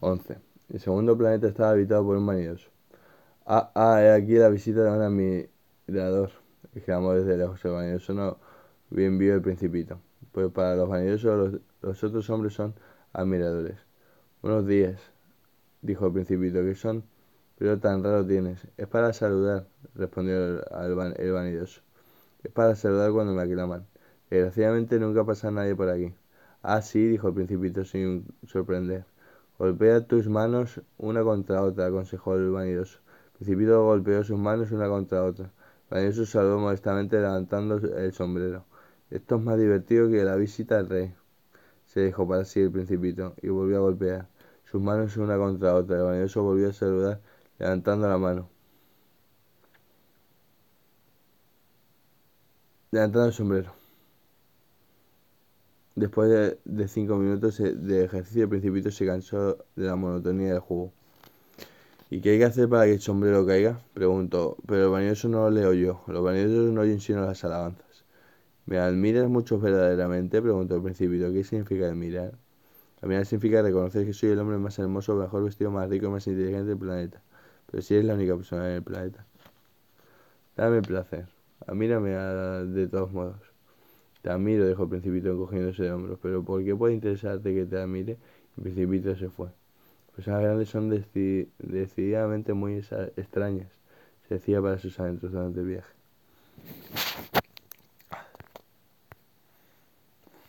11. El segundo planeta estaba habitado por un vanidoso. Ah, ah, he aquí la visita de un admirador, exclamó desde lejos el vanidoso. No bien vio el principito, pues para los vanidosos los, otros hombres son admiradores. Buenos días, dijo el principito, que son pero tan raro tienes. Es para saludar, respondió el, el vanidoso. Es para saludar cuando me aclaman. Desgraciadamente nunca pasa nadie por aquí. Ah, sí, dijo el principito sin sorprender. Golpea tus manos una contra otra, aconsejó el vanidoso. Principito golpeó sus manos una contra otra. Vanidoso saludó modestamente levantando el sombrero. Esto es más divertido que la visita al rey, se dijo para sí el principito, y volvió a golpear sus manos una contra otra. El vanidoso volvió a saludar levantando la mano. Levantando el sombrero. Después de, cinco minutos de ejercicio, el principito se cansó de la monotonía del juego. ¿Y qué hay que hacer para que el sombrero caiga? Preguntó, pero el vanidoso no le oyó. Los vanidosos no oyen sino las alabanzas. ¿Me admiras mucho verdaderamente? Preguntó el principito. ¿Qué significa admirar? Admirar significa reconocer que soy el hombre más hermoso, mejor vestido, más rico, más inteligente del planeta. Pero si eres la única persona en el planeta. Dame placer. Admírame de todos modos. Te admiro, dijo el principito encogiéndose de hombros, pero ¿por qué puede interesarte que te admire? El principito se fue. Personas grandes son decididamente muy extrañas, se decía para sus adentros durante el viaje.